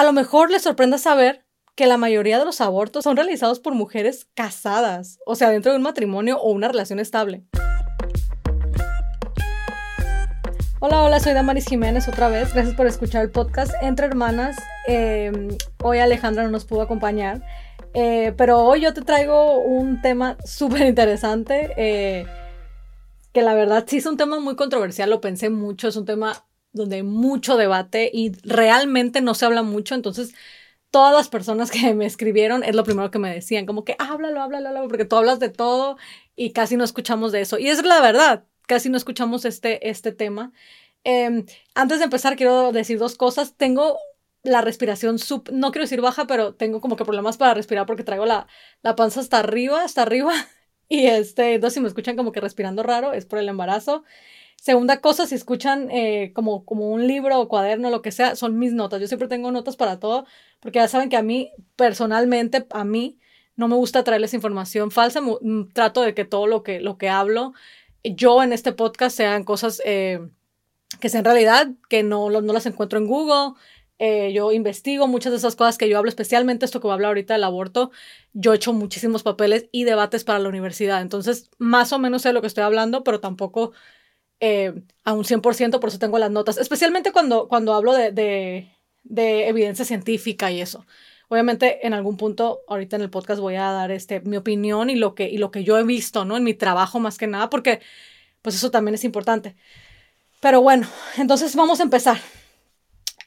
A lo mejor les sorprenda saber que la mayoría de los abortos son realizados por mujeres casadas, o sea, dentro de un matrimonio o una relación estable. Hola, hola, soy Damaris Jiménez otra vez. Gracias por escuchar el podcast Entre Hermanas. Em, hoy Alejandra no nos pudo acompañar, eh, pero hoy yo te traigo un tema súper interesante, eh, que la verdad sí es un tema muy controversial, lo pensé mucho, es un tema donde hay mucho debate y realmente no se habla mucho, entonces todas las personas que me escribieron es lo primero que me decían, como que háblalo, háblalo, háblalo, porque tú hablas de todo y casi no escuchamos de eso. Y es la verdad, casi no escuchamos este, este tema. Em, antes de empezar, quiero decir dos cosas. Tengo la respiración, sub, no quiero decir baja, pero tengo como que problemas para respirar porque traigo la, la panza hasta arriba, hasta arriba. Y este, entonces si me escuchan como que respirando raro, es por el embarazo. Segunda cosa, si escuchan eh, como, como un libro o cuaderno, lo que sea, son mis notas. Yo siempre tengo notas para todo, porque ya saben que a mí, personalmente, a mí, no me gusta traerles información falsa. Mm, trato de que todo lo que, lo que hablo, yo en este podcast sean cosas eh, que sean realidad, que no, no las encuentro en Google. Eh, yo investigo muchas de esas cosas que yo hablo, especialmente esto que voy a hablar ahorita del aborto. Yo he hecho muchísimos papeles y debates para la universidad. Entonces, más o menos sé lo que estoy hablando, pero tampoco eh, a un 100%, por eso tengo las notas, especialmente cuando, cuando hablo de, de, evidencia científica y eso. Obviamente, en algún punto, ahorita en el podcast voy a dar este, mi opinión y lo, que, y lo que yo he visto, ¿no? En mi trabajo más que nada, porque pues eso también es importante. Pero bueno, entonces vamos a empezar.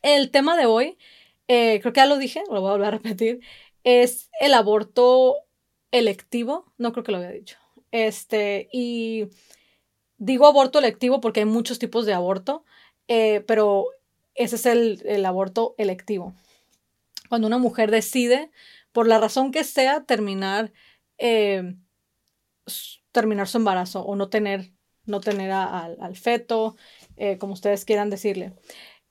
El tema de hoy, eh, creo que ya lo dije, lo voy a volver a repetir, es el aborto electivo, no creo que lo había dicho. Este, y Digo aborto electivo porque hay muchos tipos de aborto, eh, pero ese es el, aborto electivo. Cuando una mujer decide, por la razón que sea, terminar, eh, terminar su embarazo o no tener, no tener al feto, eh, como ustedes quieran decirle.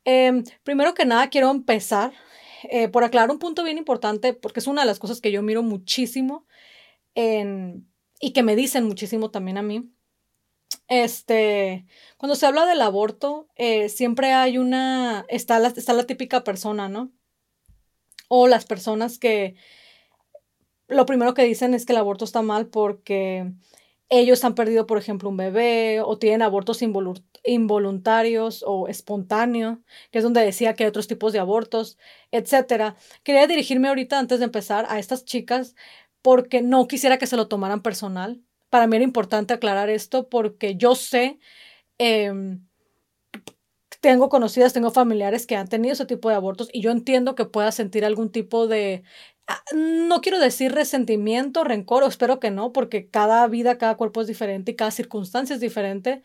Em, primero que nada, quiero empezar por aclarar un punto bien importante, porque es una de las cosas que yo miro muchísimo y que me dicen muchísimo también a mí. Este, cuando se habla del aborto, eh, siempre hay una, está la, está la típica persona, ¿no? O las personas que lo primero que dicen es que el aborto está mal porque ellos han perdido, por ejemplo, un bebé o tienen abortos involuntarios o espontáneos, que es donde decía que hay otros tipos de abortos, etc. Quería dirigirme ahorita, antes de empezar, a estas chicas porque no quisiera que se lo tomaran personal para mí era importante aclarar esto porque yo sé, em, tengo conocidas, tengo familiares que han tenido ese tipo de abortos y yo entiendo que pueda sentir algún tipo de, ah, no quiero decir resentimiento, rencor, o espero que no, porque cada vida, cada cuerpo es diferente y cada circunstancia es diferente,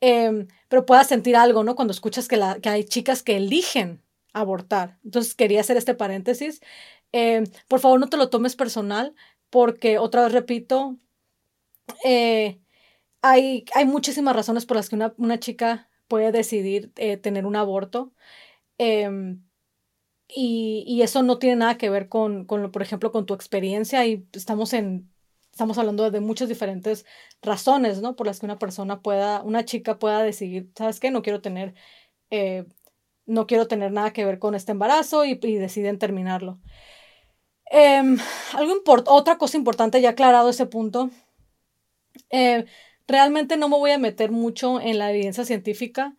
em, pero pueda sentir algo, ¿no? Cuando escuchas que, que hay chicas que eligen abortar. Entonces quería hacer este paréntesis. Em, por favor, no te lo tomes personal, porque otra vez repito, eh, hay, hay muchísimas razones por las que una, chica puede decidir eh, tener un aborto. Em, y, eso no tiene nada que ver con, con, por ejemplo, con tu experiencia y estamos en, estamos hablando de muchas diferentes razones, ¿no? Por las que una persona pueda, una chica pueda decidir, ¿sabes qué? No quiero tener, eh, no quiero tener nada que ver con este embarazo y, deciden terminarlo. Em, algo otra cosa importante, ya aclarado ese punto, eh, realmente no me voy a meter mucho en la evidencia científica.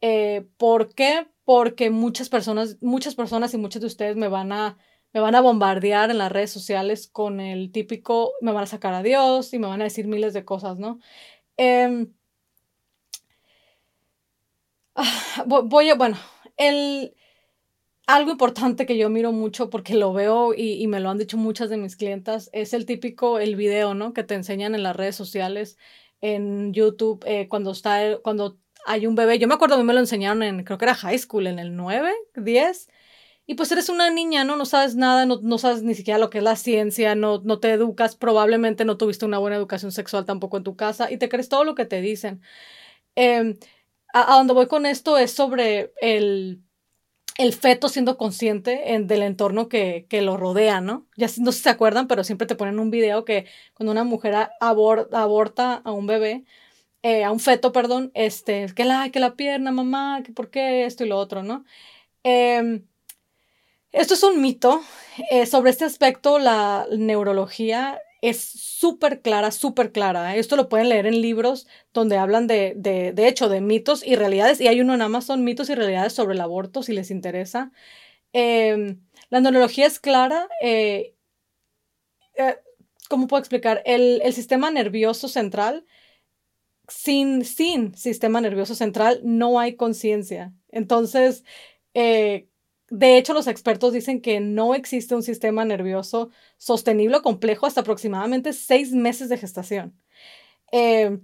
Eh, ¿Por qué? Porque muchas personas, muchas personas y muchos de ustedes me van a, me van a bombardear en las redes sociales con el típico, me van a sacar a Dios y me van a decir miles de cosas, ¿no? Em, ah, voy a, bueno, el, algo importante que yo miro mucho porque lo veo y, me lo han dicho muchas de mis clientas es el típico, el video, ¿no? Que te enseñan en las redes sociales, en YouTube, eh, cuando está, cuando hay un bebé. Yo me acuerdo, a mí me lo enseñaron en, creo que era high school, en el 9, 10. Y pues eres una niña, ¿no? No sabes nada, no, no sabes ni siquiera lo que es la ciencia, no, no te educas, probablemente no tuviste una buena educación sexual tampoco en tu casa y te crees todo lo que te dicen. A, a donde voy con esto es sobre el el feto siendo consciente en, del entorno que, que, lo rodea, ¿no? Ya no sé si se acuerdan, pero siempre te ponen un video que cuando una mujer aborta a un bebé, eh, a un feto, perdón, este, que la, que la pierna, mamá, que por qué esto y lo otro, ¿no? Em, Esto es un mito. Eh, sobre este aspecto, la neurología es súper clara, súper clara. Esto lo pueden leer en libros donde hablan de, de, de, hecho, de mitos y realidades. Y hay uno en Amazon, mitos y realidades sobre el aborto, si les interesa. Eh, la neurología es clara. Eh, eh, ¿Cómo puedo explicar? El, el, sistema nervioso central, sin, sin sistema nervioso central, no hay conciencia. Entonces, eh, de hecho, los expertos dicen que no existe un sistema nervioso sostenible o complejo hasta aproximadamente seis meses de gestación. Eh,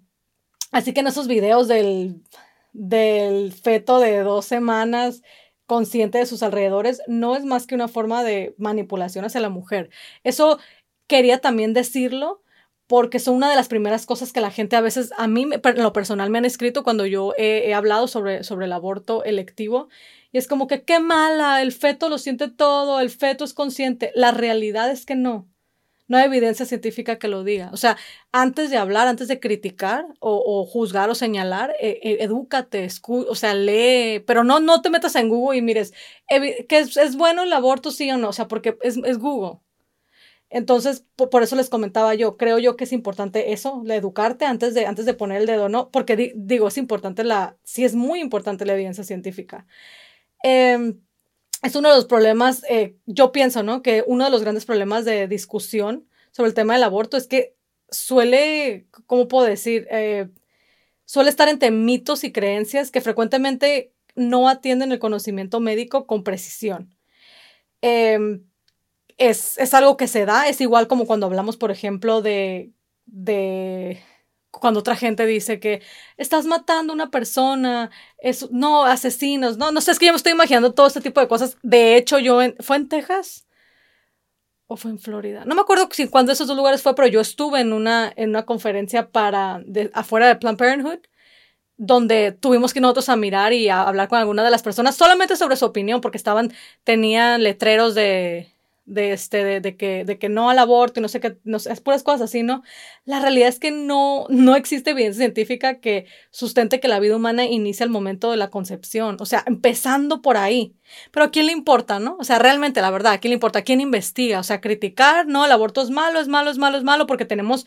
así que en esos videos del, del feto de dos semanas consciente de sus alrededores no es más que una forma de manipulación hacia la mujer. Eso quería también decirlo porque son una de las primeras cosas que la gente a veces, a mí en lo personal me han escrito cuando yo he, hablado sobre, sobre el aborto electivo y es como que qué mala, el feto lo siente todo, el feto es consciente. La realidad es que no. No hay evidencia científica que lo diga. O sea, antes de hablar, antes de criticar o, juzgar o señalar, eh, eh, edúcate, o sea, lee, pero no, no te metas en Google y mires, que es, es, bueno el aborto, sí o no, o sea, porque es, es Google. Entonces, por, eso les comentaba yo, creo yo que es importante eso, la educarte antes de, antes de poner el dedo, ¿no? Porque di, digo, es importante la, sí es muy importante la evidencia científica. Eh, es uno de los problemas, eh, yo pienso, ¿no? Que uno de los grandes problemas de discusión sobre el tema del aborto es que suele, ¿cómo puedo decir? Eh, suele estar entre mitos y creencias que frecuentemente no atienden el conocimiento médico con precisión. Eh, es, es, algo que se da, es igual como cuando hablamos, por ejemplo, de, de cuando otra gente dice que estás matando a una persona, es, no, asesinos, no, no sé, es que yo me estoy imaginando todo este tipo de cosas. De hecho, yo, en, ¿fue en Texas? ¿O fue en Florida? No me acuerdo si cuando esos dos lugares fue, pero yo estuve en una, en una conferencia para, afuera de Planned Parenthood, donde tuvimos que ir nosotros a mirar y a hablar con alguna de las personas solamente sobre su opinión, porque estaban, tenían letreros de, de, este, de, que, de que no al aborto y no sé qué, no es puras cosas así, ¿no? La realidad es que no, no existe evidencia científica que sustente que la vida humana inicia al momento de la concepción, o sea, empezando por ahí. Pero ¿a quién le importa, no? O sea, realmente, la verdad, ¿a quién le importa? ¿A quién investiga? O sea, criticar, no, el aborto es malo, es malo, es malo, es malo, porque tenemos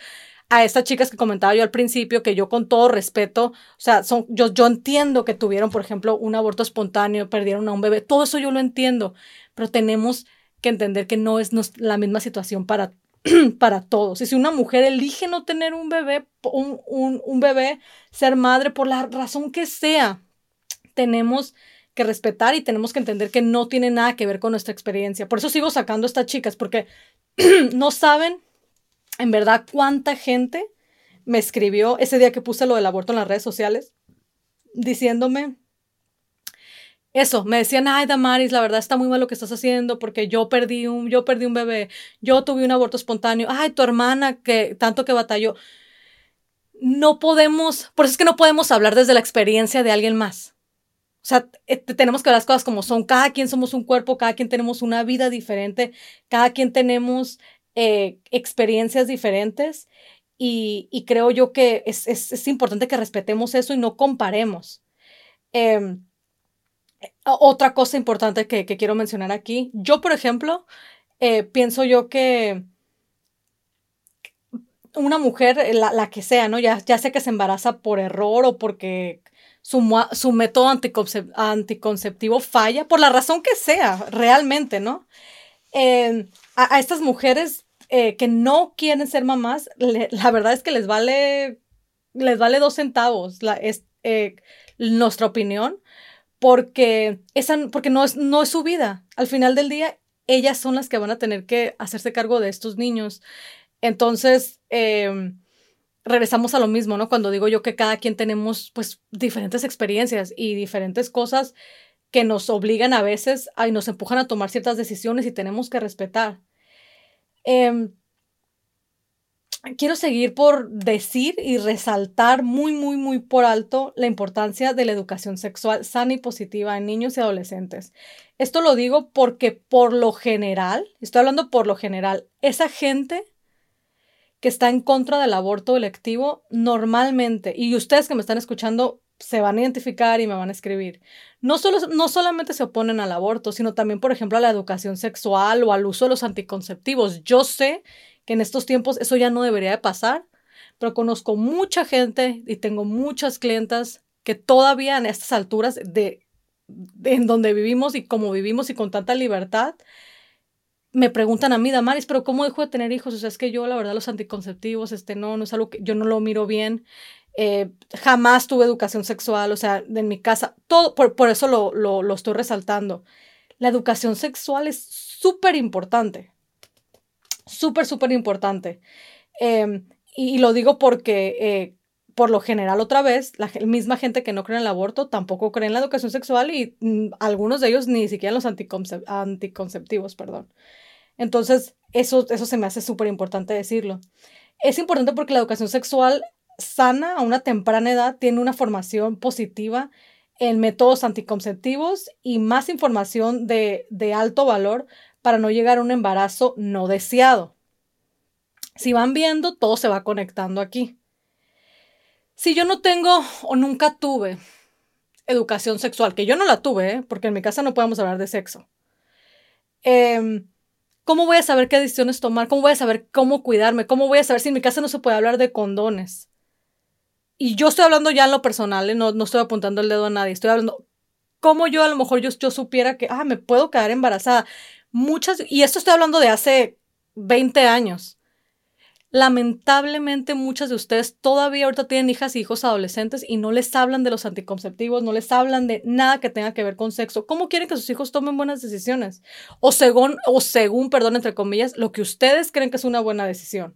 a estas chicas que comentaba yo al principio, que yo con todo respeto, o sea, son, yo, yo entiendo que tuvieron, por ejemplo, un aborto espontáneo, perdieron a un bebé, todo eso yo lo entiendo, pero tenemos que entender que no es, la misma situación para, para todos. Y si una mujer elige no tener un bebé, un, un, bebé, ser madre, por la razón que sea, tenemos que respetar y tenemos que entender que no tiene nada que ver con nuestra experiencia. Por eso sigo sacando estas chicas, porque no saben en verdad cuánta gente me escribió ese día que puse lo del aborto en las redes sociales, diciéndome eso, me decían, ay, Damaris, la verdad está muy mal lo que estás haciendo porque yo perdí un, yo perdí un bebé, yo tuve un aborto espontáneo, ay, tu hermana que tanto que batalló. No podemos, por eso es que no podemos hablar desde la experiencia de alguien más. O sea, eh, tenemos que ver las cosas como son. Cada quien somos un cuerpo, cada quien tenemos una vida diferente, cada quien tenemos eh, experiencias diferentes y, y, creo yo que es, es, es, importante que respetemos eso y no comparemos. Eh, otra cosa importante que, quiero mencionar aquí, yo por ejemplo, eh, pienso yo que una mujer, la, la, que sea, ¿no? Ya, ya sea que se embaraza por error o porque su, su método anticoncep anticonceptivo falla, por la razón que sea, realmente, ¿no? Eh, a, estas mujeres eh, que no quieren ser mamás, la verdad es que les vale, les vale dos centavos es, eh, nuestra opinión porque, esa, porque no, es, no es su vida. Al final del día, ellas son las que van a tener que hacerse cargo de estos niños. Entonces, eh, regresamos a lo mismo, ¿no? Cuando digo yo que cada quien tenemos pues diferentes experiencias y diferentes cosas que nos obligan a veces y nos empujan a tomar ciertas decisiones y tenemos que respetar. Eh, quiero seguir por decir y resaltar muy, muy, muy por alto la importancia de la educación sexual sana y positiva en niños y adolescentes. Esto lo digo porque por lo general, estoy hablando por lo general, esa gente que está en contra del aborto electivo normalmente, y ustedes que me están escuchando se van a identificar y me van a escribir. No, solo, no solamente se oponen al aborto, sino también, por ejemplo, a la educación sexual o al uso de los anticonceptivos. Yo sé que en estos tiempos eso ya no debería de pasar, pero conozco mucha gente y tengo muchas clientas que todavía en estas alturas de, en donde vivimos y como vivimos y con tanta libertad, me preguntan a mí, Damaris, pero ¿cómo dejo de tener hijos? O sea, es que yo, la verdad, los anticonceptivos, este, no, no es algo que yo no lo miro bien. Eh, jamás tuve educación sexual, o sea, en mi casa, todo, por, por eso lo, lo, lo, estoy resaltando. La educación sexual es súper importante, súper, súper importante. Eh, y, lo digo porque, eh, por lo general, otra vez, la misma gente que no cree en el aborto tampoco cree en la educación sexual y mm, algunos de ellos ni siquiera en los anticonceptivos, perdón. Entonces, eso, eso se me hace súper importante decirlo. Es importante porque la educación sexual sana a una temprana edad tiene una formación positiva en métodos anticonceptivos y más información de, de alto valor para no llegar a un embarazo no deseado. Si van viendo, todo se va conectando aquí. Si yo no tengo o nunca tuve educación sexual, que yo no la tuve, ¿eh? porque en mi casa no podemos hablar de sexo, eh, ¿cómo voy a saber qué decisiones tomar? ¿Cómo voy a saber cómo cuidarme? ¿Cómo voy a saber si en mi casa no se puede hablar de condones? Y yo estoy hablando ya en lo personal, ¿eh? no, no estoy apuntando el dedo a nadie, estoy hablando cómo yo a lo mejor yo, yo supiera que, ah, me puedo quedar embarazada. Muchas, y esto estoy hablando de hace 20 años. Lamentablemente muchas de ustedes todavía ahorita tienen hijas y hijos adolescentes y no les hablan de los anticonceptivos, no les hablan de nada que tenga que ver con sexo. ¿Cómo quieren que sus hijos tomen buenas decisiones? O según, o según, perdón, entre comillas, lo que ustedes creen que es una buena decisión.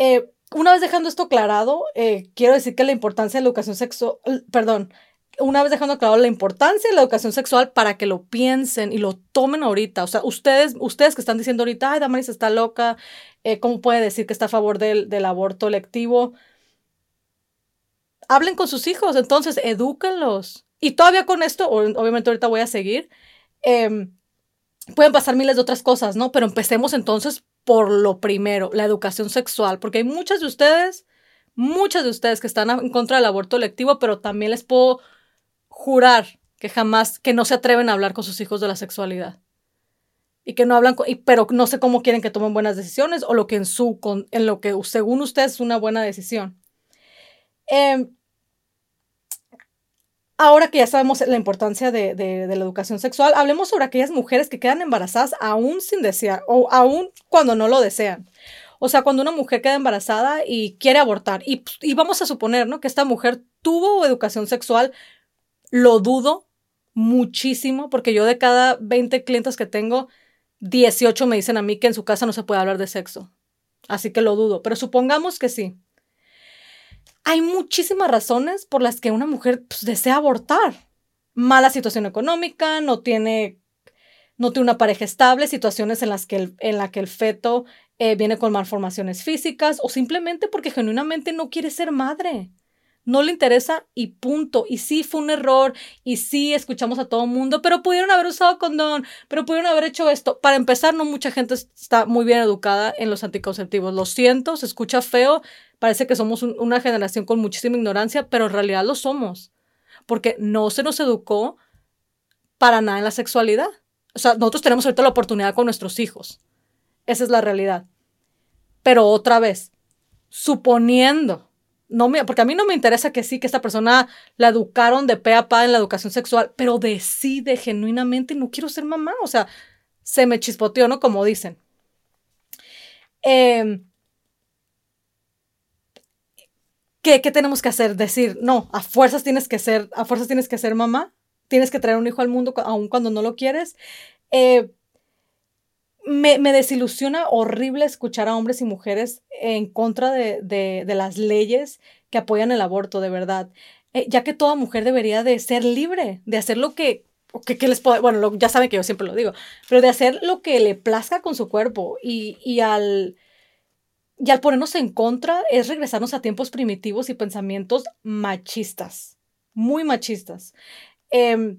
Eh, una vez dejando esto aclarado, eh, quiero decir que la importancia de la educación sexual, perdón, una vez dejando claro la importancia de la educación sexual para que lo piensen y lo tomen ahorita. O sea, ustedes, ustedes que están diciendo ahorita, ay, Damaris está loca, eh, ¿cómo puede decir que está a favor del, del aborto lectivo? Hablen con sus hijos, entonces, edúquenlos. Y todavía con esto, obviamente ahorita voy a seguir, em, pueden pasar miles de otras cosas, ¿no? Pero empecemos entonces por lo primero, la educación sexual, porque hay muchas de ustedes, muchas de ustedes que están en contra del aborto lectivo, pero también les puedo jurar que jamás, que no se atreven a hablar con sus hijos de la sexualidad. Y que no hablan, pero no sé cómo quieren que tomen buenas decisiones o lo que en su, en lo que según ustedes es una buena decisión. Em, ahora que ya sabemos la importancia de, de, la educación sexual, hablemos sobre aquellas mujeres que quedan embarazadas aún sin desear o aún cuando no lo desean. O sea, cuando una mujer queda embarazada y quiere abortar, y, y vamos a suponer ¿no? que esta mujer tuvo educación sexual, lo dudo muchísimo porque yo de cada 20 clientes que tengo, 18 me dicen a mí que en su casa no se puede hablar de sexo. Así que lo dudo, pero supongamos que sí. Hay muchísimas razones por las que una mujer pues, desea abortar. Mala situación económica, no tiene, no tiene una pareja estable, situaciones en las que el, en la que el feto eh, viene con malformaciones físicas o simplemente porque genuinamente no quiere ser madre no le interesa y punto. Y sí fue un error y sí escuchamos a todo mundo, pero pudieron haber usado condón, pero pudieron haber hecho esto. Para empezar, no mucha gente está muy bien educada en los anticonceptivos. Lo siento, se escucha feo, parece que somos una generación con muchísima ignorancia, pero en realidad lo somos, porque no se nos educó para nada en la sexualidad. O sea, nosotros tenemos ahorita la oportunidad con nuestros hijos. Esa es la realidad. Pero otra vez, suponiendo no me, porque a mí no me interesa que sí, que esta persona la educaron de pe a pa en la educación sexual, pero decide genuinamente, no quiero ser mamá, o sea, se me chispoteó, ¿no? Como dicen. Em, ¿qué, ¿Qué tenemos que hacer? Decir, no, a fuerzas tienes que ser, a fuerzas tienes que ser mamá, tienes que traer un hijo al mundo aun cuando no lo quieres. Eh, me, desilusiona horrible escuchar a hombres y mujeres en contra de, las leyes que apoyan el aborto, de verdad. Eh, ya que toda mujer debería de ser libre, de hacer lo que, que, les bueno, ya saben que yo siempre lo digo, pero de hacer lo que le plazca con su cuerpo y, y al... Y al ponernos en contra es regresarnos a tiempos primitivos y pensamientos machistas, muy machistas. Eh,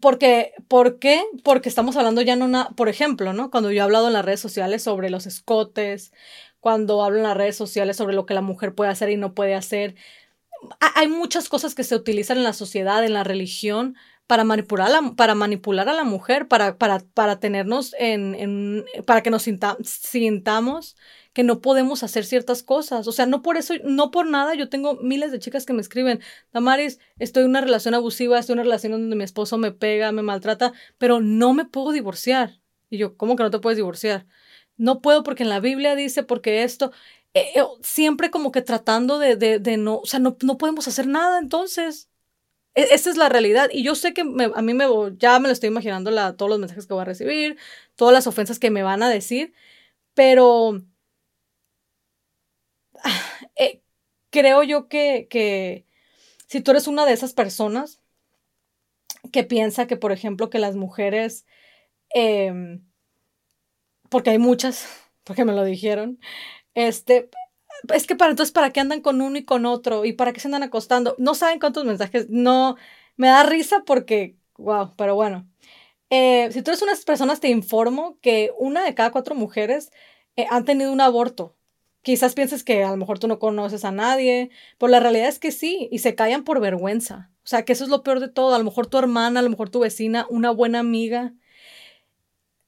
porque, ¿Por qué? Porque estamos hablando ya no, una, por ejemplo, ¿no? Cuando yo he hablado en las redes sociales sobre los escotes, cuando hablo en las redes sociales sobre lo que la mujer puede hacer y no puede hacer, hay muchas cosas que se utilizan en la sociedad, en la religión, para manipular a la, para manipular a la mujer, para, para, para tenernos en, en, para que nos sintamos que no podemos hacer ciertas cosas. O sea, no por eso, no por nada, yo tengo miles de chicas que me escriben, Damaris, estoy en una relación abusiva, estoy en una relación donde mi esposo me pega, me maltrata, pero no me puedo divorciar. Y yo, ¿cómo que no te puedes divorciar? No puedo porque en la Biblia dice, porque esto, eh, eh, siempre como que tratando de, de, de no, o sea, no, no podemos hacer nada entonces. E-, esa es la realidad. Y yo sé que a mí me ya me lo estoy imaginando todos los mensajes que voy a recibir, todas las ofensas que me van a decir, pero eh, creo yo que, que si tú eres una de esas personas que piensa que, por ejemplo, que las mujeres, em, porque hay muchas, porque me lo dijeron, este, es que para entonces, ¿para qué andan con uno y con otro? ¿Y para qué se andan acostando? No saben cuántos mensajes, no, me da risa porque, wow, pero bueno. Eh, si tú eres unas personas, te informo que una de cada cuatro mujeres eh, han tenido un aborto. Quizás pienses que a lo mejor tú no conoces a nadie, pero la realidad es que sí, y se callan por vergüenza. O sea, que eso es lo peor de todo. A lo mejor tu hermana, a lo mejor tu vecina, una buena amiga,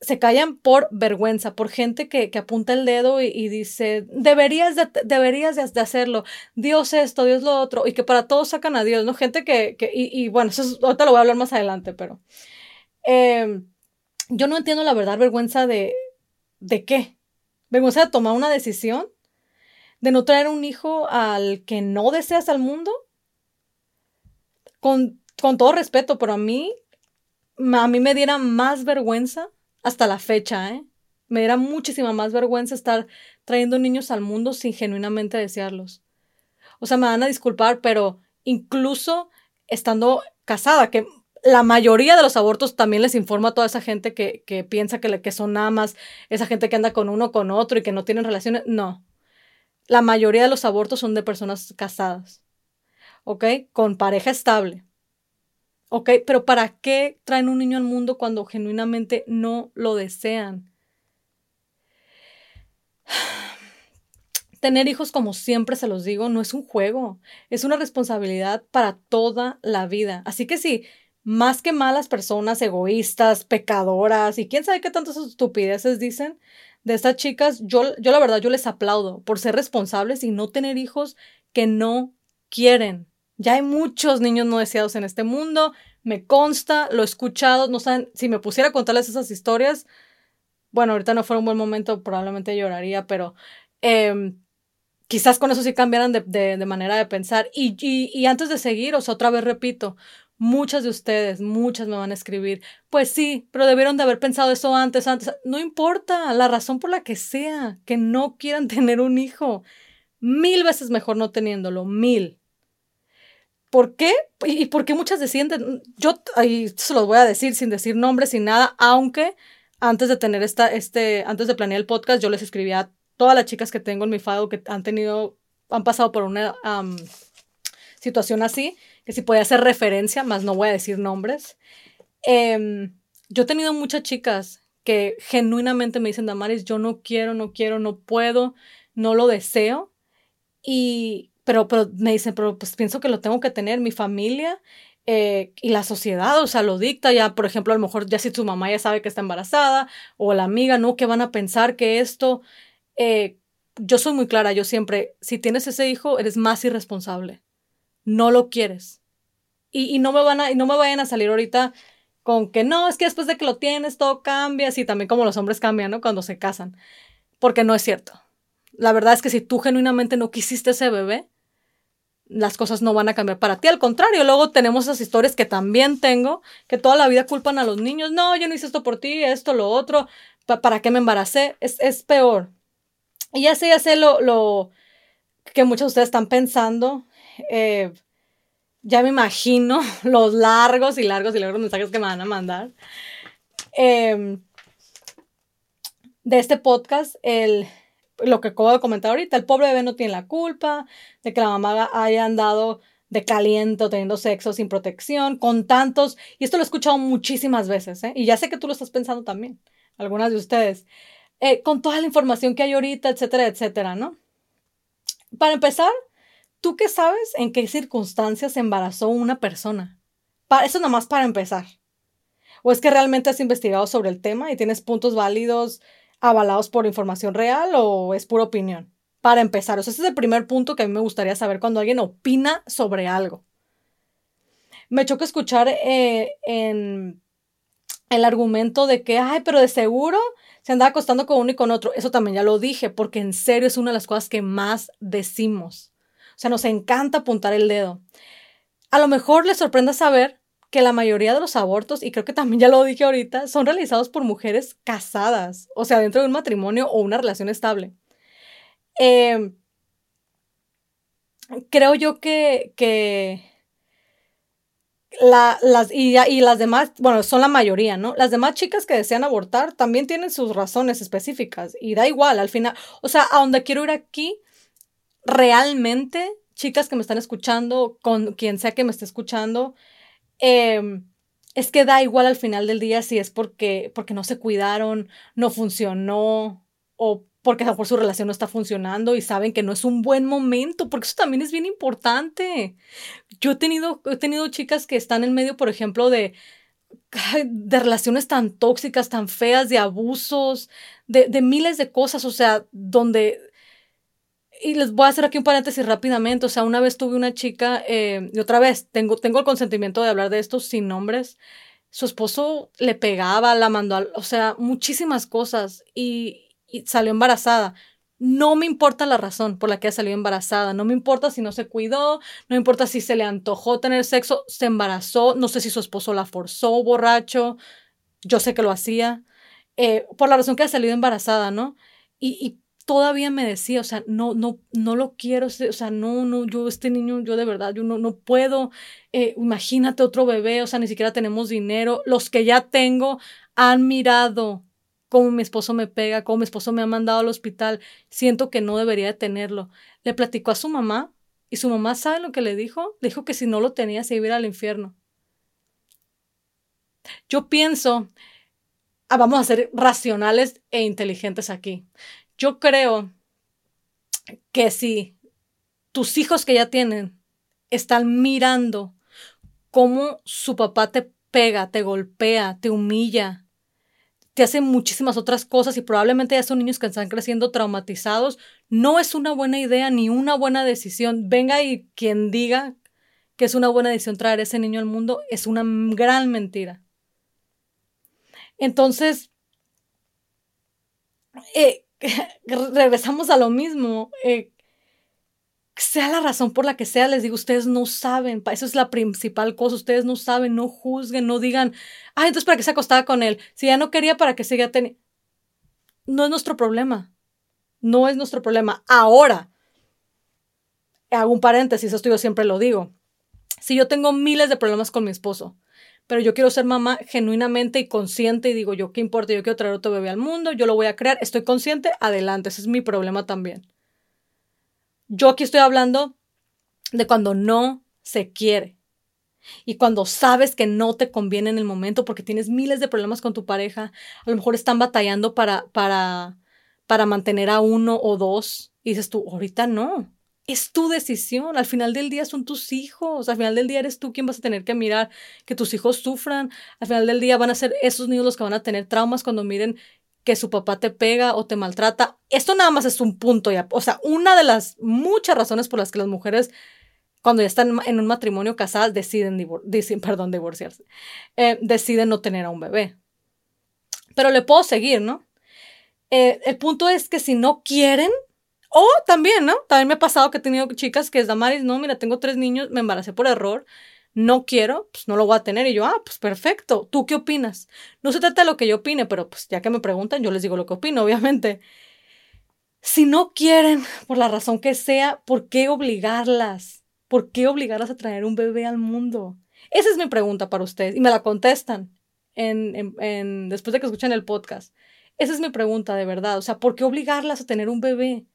se callan por vergüenza, por gente que, que apunta el dedo y, dice, deberías, de, deberías de, hacerlo, Dios esto, Dios lo otro, y que para todos sacan a Dios, ¿no? Gente que, y, bueno, eso ahorita lo voy a hablar más adelante, pero em, yo no entiendo la verdad vergüenza de, ¿de qué? Vergüenza de tomar una decisión, de no traer un hijo al que no deseas al mundo, con, con todo respeto, pero a mí, a mí me diera más vergüenza hasta la fecha, ¿eh? Me diera muchísima más vergüenza estar trayendo niños al mundo sin genuinamente desearlos. O sea, me van a disculpar, pero incluso estando casada, que la mayoría de los abortos también les informa a toda esa gente que, que piensa que, que son nada más esa gente que anda con uno con otro y que no tienen relaciones. No. La mayoría de los abortos son de personas casadas. ¿Ok? Con pareja estable. ¿Ok? Pero ¿para qué traen un niño al mundo cuando genuinamente no lo desean? Tener hijos, como siempre se los digo, no es un juego, es una responsabilidad para toda la vida. Así que sí, más que malas personas, egoístas, pecadoras y quién sabe qué tantas estupideces dicen de estas chicas, yo, yo la verdad, yo les aplaudo por ser responsables y no tener hijos que no quieren. Ya hay muchos niños no deseados en este mundo, me consta, lo he escuchado, no saben, si me pusiera a contarles esas historias, bueno, ahorita no fuera un buen momento, probablemente lloraría, pero em, quizás con eso sí cambiaran de, manera de pensar. Y, y, antes de seguir, o otra vez repito, muchas de ustedes, muchas me van a escribir, pues sí, pero debieron de haber pensado eso antes, antes. No importa, la razón por la que sea, que no quieran tener un hijo. Mil veces mejor no teniéndolo, mil. ¿Por qué? ¿Y por qué muchas deciden? Yo ahí se los voy a decir sin decir nombres, sin nada, aunque antes de tener esta, este, antes de planear el podcast, yo les escribí a todas las chicas que tengo en mi file que han tenido, han pasado por una situación así, que si podía hacer referencia, más no voy a decir nombres. Em, yo he tenido muchas chicas que genuinamente me dicen, Damaris, yo no quiero, no quiero, no puedo, no lo deseo. Y, pero, pero me dicen, pero pues pienso que lo tengo que tener mi familia eh, y la sociedad, o sea, lo dicta ya, por ejemplo, a lo mejor ya si tu mamá ya sabe que está embarazada o la amiga, ¿no? Que van a pensar que esto, eh, yo soy muy clara, yo siempre, si tienes ese hijo, eres más irresponsable, no lo quieres. Y, y no, me van a, y no me vayan a salir ahorita con que no, es que después de que lo tienes todo cambia, así también como los hombres cambian, ¿no? Cuando se casan, porque no es cierto. La verdad es que si tú genuinamente no quisiste ese bebé, las cosas no van a cambiar para ti. Al contrario, luego tenemos esas historias que también tengo, que toda la vida culpan a los niños. No, yo no hice esto por ti, esto, lo otro. ¿Para qué me embaracé? Es, es, peor. Y ya sé, ya sé lo, lo que muchos de ustedes están pensando. Eh, ya me imagino los largos y largos y largos mensajes que me van a mandar. Em, de este podcast, el lo que acabo de comentar ahorita, el pobre bebé no tiene la culpa de que la mamá haya andado de caliente teniendo sexo sin protección, con tantos, y esto lo he escuchado muchísimas veces, ¿eh? y ya sé que tú lo estás pensando también, algunas de ustedes, eh, con toda la información que hay ahorita, etcétera, etcétera, ¿no? Para empezar, ¿Tú qué sabes en qué circunstancias se embarazó una persona? eso nada más para empezar. ¿O es que realmente has investigado sobre el tema y tienes puntos válidos avalados por información real o es pura opinión? Para empezar, ese es el primer punto que a mí me gustaría saber cuando alguien opina sobre algo. Me choca escuchar eh, en el argumento de que, ay, pero de seguro se anda acostando con uno y con otro. Eso también ya lo dije, porque en serio es una de las cosas que más decimos. Sea, nos encanta apuntar el dedo. A lo mejor les sorprenda saber que la mayoría de los abortos, y creo que también ya lo dije ahorita, son realizados por mujeres casadas, o sea, dentro de un matrimonio o una relación estable. Em, creo yo que, que las, y, y, las demás, bueno, son la mayoría, ¿no? Las demás chicas que desean abortar también tienen sus razones específicas y da igual al final. O sea, a donde quiero ir aquí, realmente, chicas que me están escuchando, con quien sea que me esté escuchando, em, es que da igual al final del día si es porque, porque no se cuidaron, no funcionó o porque a lo mejor su relación no está funcionando y saben que no es un buen momento, porque eso también es bien importante. Yo he tenido, he tenido chicas que están en medio, por ejemplo, de, de relaciones tan tóxicas, tan feas, de abusos, de, de miles de cosas, o sea, donde... Y les voy a hacer aquí un paréntesis rápidamente, o sea, una vez tuve una chica, eh, y otra vez, tengo, tengo el consentimiento de hablar de esto sin nombres, su esposo le pegaba, la mandó, a, o sea, muchísimas cosas, y, salió embarazada. No me importa la razón por la que salió embarazada, no me importa si no se cuidó, no importa si se le antojó tener sexo, se embarazó, no sé si su esposo la forzó borracho, yo sé que lo hacía, eh, por la razón que ha salido embarazada, ¿no? Y, todavía me decía, o sea, no, no, no lo quiero, o sea, no, no, yo, este niño, yo de verdad, yo no, no puedo, eh, imagínate otro bebé, o sea, ni siquiera tenemos dinero, los que ya tengo han mirado cómo mi esposo me pega, cómo mi esposo me ha mandado al hospital, siento que no debería de tenerlo. Le platicó a su mamá y su mamá sabe lo que le dijo, le dijo que si no lo tenía se iba a ir al infierno. Yo pienso, ah, vamos a ser racionales e inteligentes aquí. Yo creo que si tus hijos que ya tienen están mirando cómo su papá te pega, te golpea, te humilla, te hacen muchísimas otras cosas y probablemente ya son niños que están creciendo traumatizados, no es una buena idea ni una buena decisión. Venga y quien diga que es una buena decisión traer ese niño al mundo, es una gran mentira. Entonces, eh, regresamos a lo mismo. Eh, sea la razón por la que sea, les digo, ustedes no saben, eso es la principal cosa, ustedes no saben, no juzguen, no digan, ah, entonces para qué se acostaba con él, si ya no quería, para que siga teniendo... No es nuestro problema, no es nuestro problema. Ahora, hago un paréntesis, esto yo siempre lo digo, si yo tengo miles de problemas con mi esposo, pero yo quiero ser mamá genuinamente y consciente y digo, yo qué importa, yo quiero traer otro bebé al mundo, yo lo voy a crear, estoy consciente, adelante, ese es mi problema también. Yo aquí estoy hablando de cuando no se quiere. Y cuando sabes que no te conviene en el momento porque tienes miles de problemas con tu pareja, a lo mejor están batallando para, para, para mantener a uno o dos, y dices tú, ahorita no. Es tu decisión. Al final del día son tus hijos. Al final del día eres tú quien vas a tener que mirar que tus hijos sufran. Al final del día van a ser esos niños los que van a tener traumas cuando miren que su papá te pega o te maltrata. Esto nada más es un punto ya. O sea, una de las muchas razones por las que las mujeres, cuando ya están en un matrimonio casadas, deciden, perdón, divorciarse. Eh, deciden no tener a un bebé. Pero le puedo seguir, ¿no? Eh, el punto es que si no quieren, o también, ¿no? También me ha pasado que he tenido chicas que es Damaris, no, mira, tengo tres niños, me embaracé por error, no quiero, pues no lo voy a tener. Y yo, ah, pues perfecto. ¿Tú qué opinas? No se trata de lo que yo opine, pero pues ya que me preguntan, yo les digo lo que opino, obviamente. Si no quieren, por la razón que sea, ¿por qué obligarlas? ¿Por qué obligarlas a traer un bebé al mundo? Esa es mi pregunta para ustedes y me la contestan en, en, después de que escuchen el podcast. Esa es mi pregunta de verdad. O sea, ¿por qué obligarlas a tener un bebé?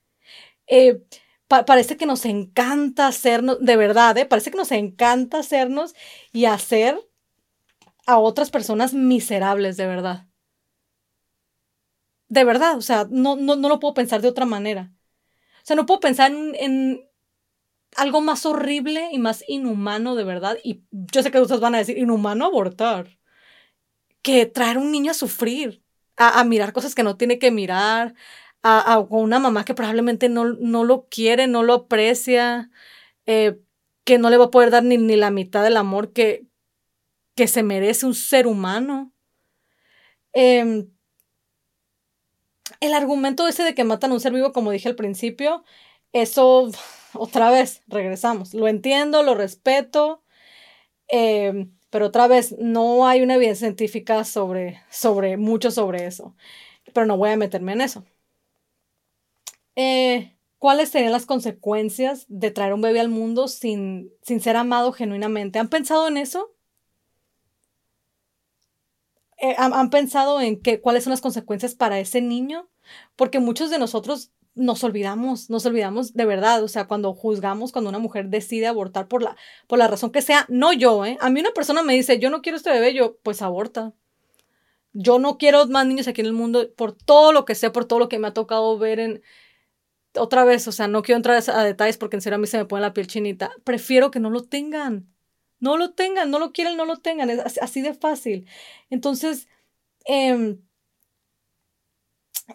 Eh, parece que nos encanta hacernos, de verdad, ¿eh? parece que nos encanta hacernos y hacer a otras personas miserables, de verdad. De verdad, o sea, no, no, no lo puedo pensar de otra manera. O sea, no puedo pensar en, algo más horrible y más inhumano de verdad. Y yo sé que ustedes van a decir, inhumano abortar. Que traer un niño a sufrir, a, mirar cosas que no tiene que mirar, a, una mamá que probablemente no, no, lo quiere, no lo aprecia, eh, que no le va a poder dar ni, ni la mitad del amor que, que se merece un ser humano. Em, el argumento ese de que matan a un ser vivo, como dije al principio, eso, otra vez, regresamos. Lo entiendo, lo respeto, em, pero otra vez, no hay una evidencia científica sobre, sobre, mucho sobre eso. Pero no voy a meterme en eso. Eh, ¿Cuáles serían las consecuencias de traer un bebé al mundo sin, sin ser amado genuinamente? ¿Han pensado en eso? Eh, ¿han, pensado en qué, cuáles son las consecuencias para ese niño? Porque muchos de nosotros nos olvidamos, nos olvidamos de verdad, o sea, cuando juzgamos, cuando una mujer decide abortar por la, por la razón que sea, no yo, ¿eh? A mí una persona me dice, yo no quiero este bebé, yo, pues aborta. Yo no quiero más niños aquí en el mundo por todo lo que sé, por todo lo que me ha tocado ver en... Otra vez, o sea, no quiero entrar a detalles porque en serio a mí se me pone la piel chinita. Prefiero que no lo tengan. No lo tengan, no lo quieren, no lo tengan. Es así de fácil. Entonces, em,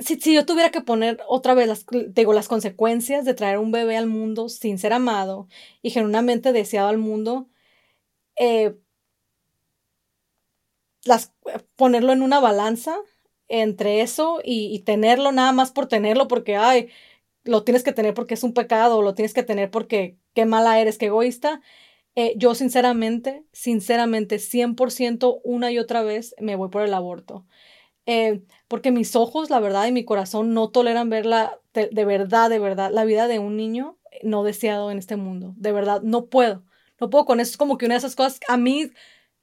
si, yo tuviera que poner otra vez las, digo, las consecuencias de traer un bebé al mundo sin ser amado y genuinamente deseado al mundo, eh, las, ponerlo en una balanza entre eso y, tenerlo nada más por tenerlo porque, ay, lo tienes que tener porque es un pecado, lo tienes que tener porque qué mala eres, qué egoísta. Eh, yo sinceramente, sinceramente, 100% una y otra vez me voy por el aborto. Eh, porque mis ojos, la verdad, y mi corazón no toleran ver la, de, verdad, de verdad, la vida de un niño no deseado en este mundo. De verdad, no puedo. No puedo con eso. Es como que una de esas cosas, a mí,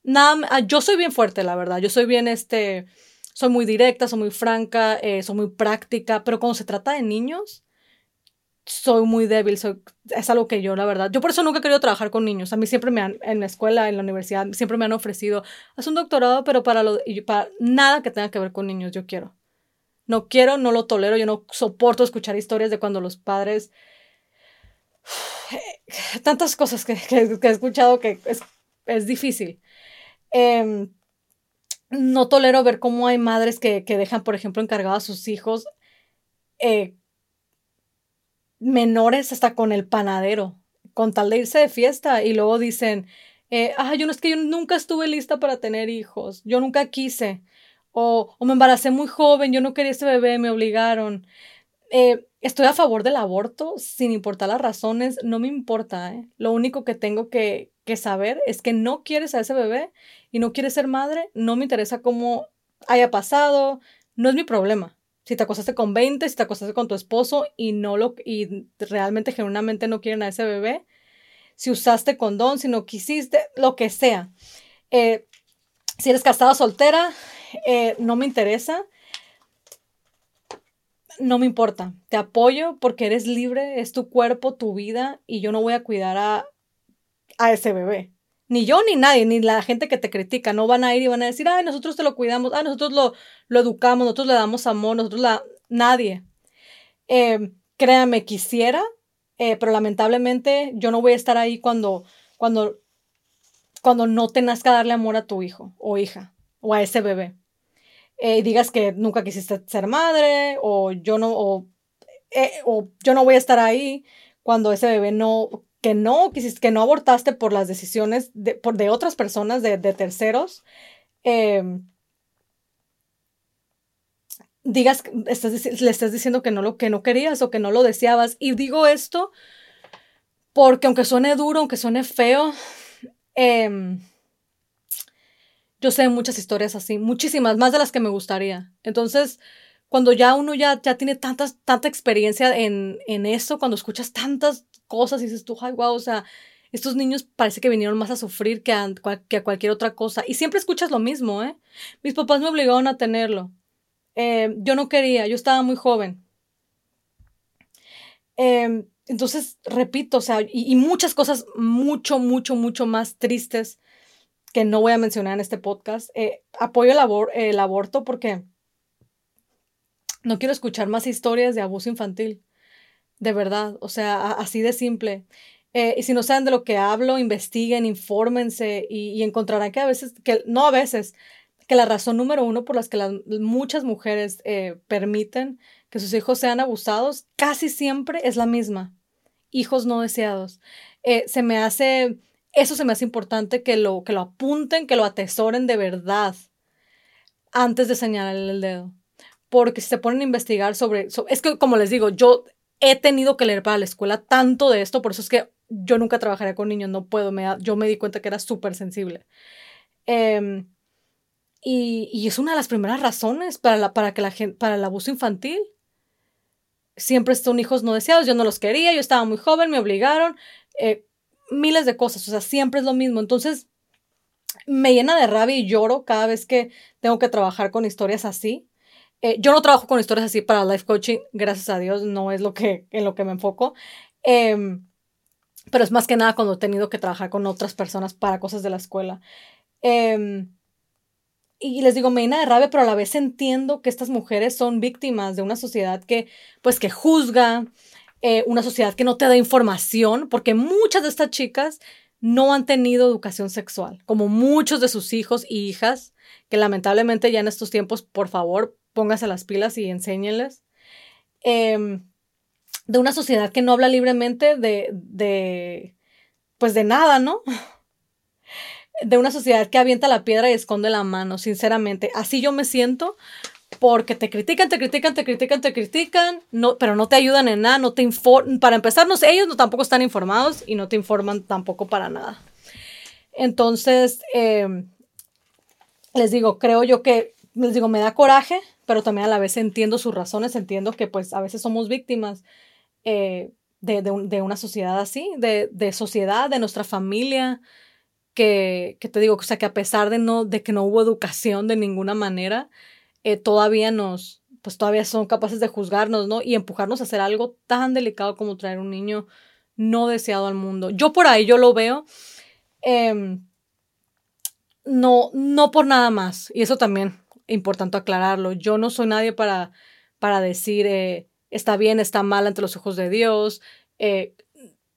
nada, ah, yo soy bien fuerte, la verdad. Yo soy bien, este, soy muy directa, soy muy franca, eh, soy muy práctica, pero cuando se trata de niños, soy muy débil, soy, es algo que yo, la verdad, yo por eso nunca he querido trabajar con niños. A mí siempre me han, en la escuela, en la universidad, siempre me han ofrecido, haz un doctorado, pero para, lo, para nada que tenga que ver con niños, yo quiero. No quiero, no lo tolero, yo no soporto escuchar historias de cuando los padres... Tantas cosas que, que, he escuchado que es, es difícil. Em, no tolero ver cómo hay madres que, que dejan, por ejemplo, encargados a sus hijos eh, menores hasta con el panadero, con tal de irse de fiesta y luego dicen, eh, yo no es que yo nunca estuve lista para tener hijos, yo nunca quise, o, o me embaracé muy joven, yo no quería ese bebé, me obligaron. Eh, estoy a favor del aborto, sin importar las razones, no me importa, ¿eh? Lo único que tengo que, que saber es que no quieres a ese bebé y no quieres ser madre, no me interesa cómo haya pasado, no es mi problema si te acostaste con 20, si te acostaste con tu esposo y no lo y realmente genuinamente no quieren a ese bebé, si usaste condón, si no quisiste, lo que sea. Eh, si eres casada soltera, eh, no me interesa. No me importa. Te apoyo porque eres libre, es tu cuerpo, tu vida y yo no voy a cuidar a, a ese bebé ni yo ni nadie, ni la gente que te critica, no van a ir y van a decir, ay, nosotros te lo cuidamos, ay, nosotros lo, lo educamos, nosotros le damos amor, nosotros la... Nadie. Eh, créame, quisiera, eh, pero lamentablemente yo no voy a estar ahí cuando, cuando, cuando no tengas que darle amor a tu hijo o hija o a ese bebé. Eh, y digas que nunca quisiste ser madre o yo no, o, o yo no voy a estar ahí cuando ese bebé no que no, que no abortaste por las decisiones de, de otras personas, de, terceros, em, digas, estás, le estás diciendo que no lo que no querías o que no lo deseabas. Y digo esto porque aunque suene duro, aunque suene feo, em, yo sé muchas historias así, muchísimas, más de las que me gustaría. Entonces, cuando ya uno ya, ya tiene tantas, tanta experiencia en, en eso, cuando escuchas tantas cosas y dices tú, ay, wow, o sea, estos niños parece que vinieron más a sufrir que a, que a cualquier otra cosa. Y siempre escuchas lo mismo, ¿eh? Mis papás me obligaron a tenerlo. Eh, yo no quería, yo estaba muy joven. Em, entonces, repito, o sea, y, muchas cosas mucho, mucho, mucho más tristes que no voy a mencionar en este podcast. Eh, apoyo el, el aborto porque no quiero escuchar más historias de abuso infantil. De verdad, o sea, así de simple. Eh, y si no saben de lo que hablo, investiguen, infórmense y, encontrarán que a veces, que no a veces, que la razón número uno por las que las, muchas mujeres eh, permiten que sus hijos sean abusados casi siempre es la misma. Hijos no deseados. Eh, se me hace, eso se me hace importante que lo, que lo apunten, que lo atesoren de verdad antes de señalarle el dedo. Porque si se ponen a investigar sobre, es que como les digo, yo he tenido que leer para la escuela tanto de esto, por eso es que yo nunca trabajaré con niños, no puedo, me, yo me di cuenta que era súper sensible. Em, y, es una de las primeras razones para, para, que la gente, para el abuso infantil. Siempre son hijos no deseados, yo no los quería, yo estaba muy joven, me obligaron, eh, miles de cosas, o sea, siempre es lo mismo. Entonces, me llena de rabia y lloro cada vez que tengo que trabajar con historias así. Eh, yo no trabajo con historias así para life coaching, gracias a Dios, no es lo que, en lo que me enfoco. Em, pero es más que nada cuando he tenido que trabajar con otras personas para cosas de la escuela. Em, y les digo, me llena de rabia, pero a la vez entiendo que estas mujeres son víctimas de una sociedad que, pues, que juzga, eh, una sociedad que no te da información, porque muchas de estas chicas no han tenido educación sexual, como muchos de sus hijos y hijas, que lamentablemente ya en estos tiempos, por favor, póngase las pilas y enséñenles. Em, de una sociedad que no habla libremente de, de, pues de nada, ¿no? De una sociedad que avienta la piedra y esconde la mano, sinceramente. Así yo me siento porque te critican, te critican, te critican, te critican, no, pero no te ayudan en nada, no te informan. Para empezar, no ellos no, tampoco están informados y no te informan tampoco para nada. Entonces, em, les digo, creo yo que, les digo, me da coraje, pero también a la vez entiendo sus razones, entiendo que pues a veces somos víctimas eh, de, de, una sociedad así, de, de, sociedad, de nuestra familia, que, que, te digo, o sea, que a pesar de, no, de que no hubo educación de ninguna manera, eh, todavía nos, pues todavía son capaces de juzgarnos, ¿no? Y empujarnos a hacer algo tan delicado como traer un niño no deseado al mundo. Yo por ahí, yo lo veo. Em, no, no por nada más. Y eso también importante aclararlo. Yo no soy nadie para, para decir eh, está bien, está mal ante los ojos de Dios. Eh,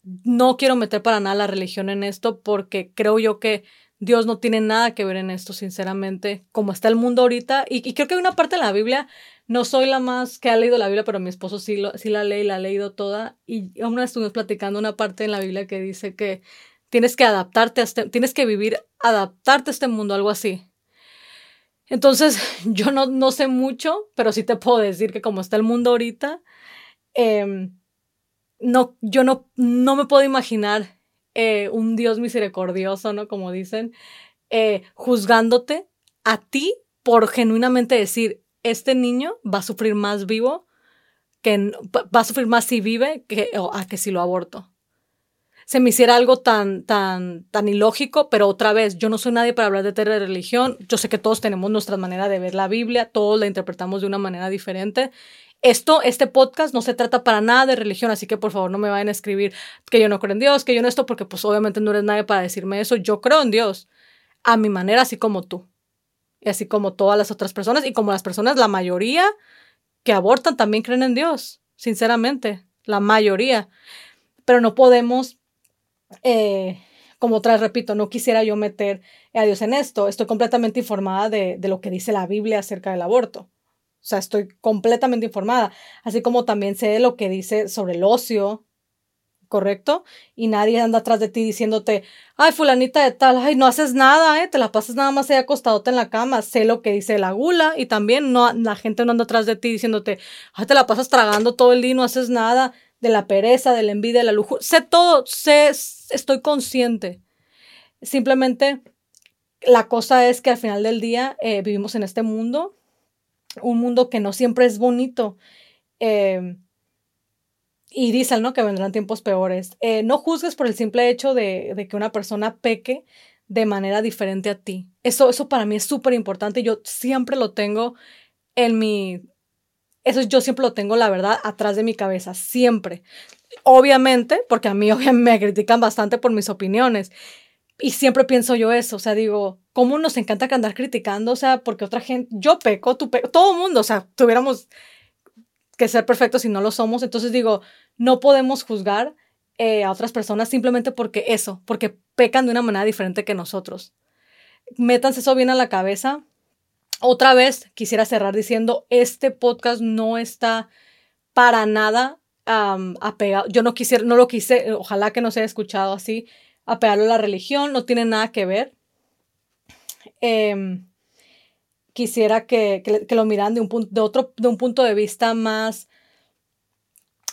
no quiero meter para nada la religión en esto porque creo yo que Dios no tiene nada que ver en esto, sinceramente, como está el mundo ahorita. Y, creo que hay una parte de la Biblia, no soy la más que ha leído la Biblia, pero mi esposo sí, lo, sí la lee y la ha leído toda. Y aún estuvimos platicando una parte en la Biblia que dice que tienes que adaptarte a este, tienes que vivir, adaptarte a este mundo, algo así. Entonces, yo no, no sé mucho, pero sí te puedo decir que como está el mundo ahorita, em, no, yo no, no me puedo imaginar eh, un Dios misericordioso, ¿no? Como dicen, eh, juzgándote a ti por genuinamente decir, este niño va a sufrir más vivo, que va a sufrir más si vive que a que si lo aborto. Se me hiciera algo tan, tan, tan ilógico, pero otra vez, yo no soy nadie para hablar de de religión. Yo sé que todos tenemos nuestra manera de ver la Biblia, todos la interpretamos de una manera diferente esto, este podcast no se trata para nada de religión, así que por favor no me vayan a escribir que yo no creo en Dios, que yo no esto, porque pues obviamente no eres nadie para decirme eso. Yo creo en Dios, a mi manera, así como tú. Y así como todas las otras personas, y como las personas, la mayoría que abortan también creen en Dios, sinceramente, la mayoría. Pero no podemos, eh, como otra vez repito, no quisiera yo meter a Dios en esto. Estoy completamente informada de, de lo que dice la Biblia acerca del aborto. O sea, estoy completamente informada. Así como también sé lo que dice sobre el ocio, ¿correcto? Y nadie anda atrás de ti diciéndote, ay, fulanita de tal, ay, no haces nada, ¿eh? Te la pasas nada más ahí acostadote en la cama. Sé lo que dice la gula y también no, la gente no anda atrás de ti diciéndote, ay, te la pasas tragando todo el día no haces nada de la pereza, de la envidia, de la lujuria. Sé todo, sé, estoy consciente. Simplemente la cosa es que al final del día eh, vivimos en este mundo un mundo que no siempre es bonito. Em, y dicen, ¿no? Que vendrán tiempos peores. Eh, no juzgues por el simple hecho de, que una persona peque de manera diferente a ti. Eso, eso para mí es súper importante. Yo siempre lo tengo en mi... Eso yo siempre lo tengo, la verdad, atrás de mi cabeza. Siempre. Obviamente, porque a mí me critican bastante por mis opiniones. Y siempre pienso yo eso, o sea, digo, ¿cómo nos encanta andar criticando? O sea, porque otra gente, yo peco, tú peco, todo el mundo, o sea, tuviéramos que ser perfectos si no lo somos. Entonces digo, no podemos juzgar eh, a otras personas simplemente porque eso, porque pecan de una manera diferente que nosotros. Métanse eso bien a la cabeza. Otra vez quisiera cerrar diciendo, este podcast no está para nada apegado. Yo no quisiera, no lo quise, ojalá que no se haya escuchado así, apegarlo a la religión, no tiene nada que ver. Em, quisiera que, lo miran de un, punto, de, otro, de un punto de vista más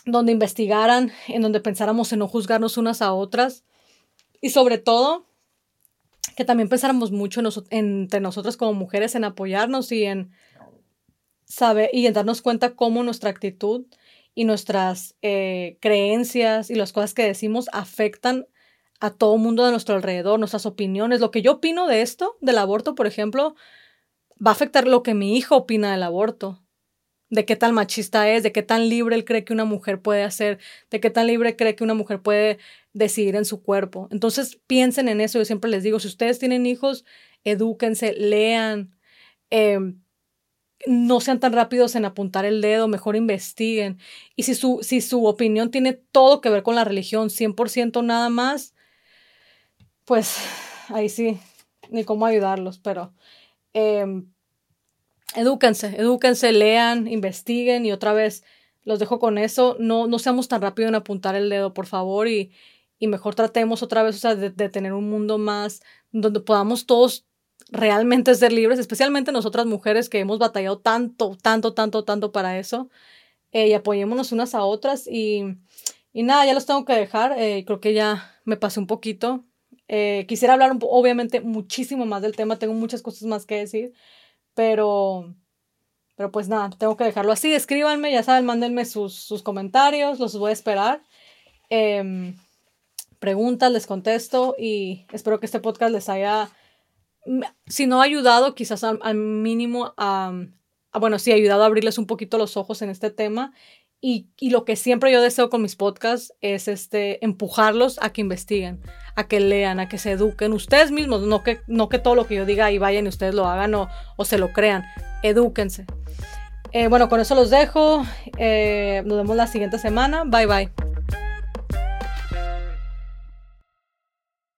donde investigaran, en donde pensáramos en no juzgarnos unas a otras y sobre todo que también pensáramos mucho entre nosotras como mujeres en apoyarnos y en saber y en darnos cuenta cómo nuestra actitud y nuestras eh, creencias y las cosas que decimos afectan a todo el mundo de nuestro alrededor, nuestras opiniones. Lo que yo opino de esto, del aborto, por ejemplo, va a afectar lo que mi hijo opina del aborto, de qué tan machista es, de qué tan libre él cree que una mujer puede hacer, de qué tan libre cree que una mujer puede decidir en su cuerpo. Entonces piensen en eso, yo siempre les digo, si ustedes tienen hijos, edúquense, lean, em, no sean tan rápidos en apuntar el dedo, mejor investiguen. Y si su, si su opinión tiene todo que ver con la religión, 100% nada más, pues ahí sí, ni cómo ayudarlos, pero eh, edúquense, edúquense, lean, investiguen y otra vez los dejo con eso. No, no seamos tan rápidos en apuntar el dedo, por favor, y, y mejor tratemos otra vez o sea, de, tener un mundo más donde podamos todos realmente ser libres, especialmente nosotras mujeres que hemos batallado tanto, tanto, tanto, tanto para eso. Eh, y apoyémonos unas a otras y, y nada, ya los tengo que dejar. Eh, creo que ya me pasé un poquito. Eh, quisiera hablar obviamente muchísimo más del tema, tengo muchas cosas más que decir, pero, pero pues nada, tengo que dejarlo así. Escríbanme, ya saben, mándenme sus, sus comentarios, los voy a esperar. Em, preguntas, les contesto y espero que este podcast les haya, si no ayudado, quizás al, mínimo a, bueno, sí, ayudado a abrirles un poquito los ojos en este tema y, lo que siempre yo deseo con mis podcasts es este, empujarlos a que investiguen, a que lean, a que se eduquen ustedes mismos, no que, no que todo lo que yo diga y vayan y ustedes lo hagan o, o se lo crean, edúquense. Eh, bueno, con eso los dejo, eh, nos vemos la siguiente semana, bye bye.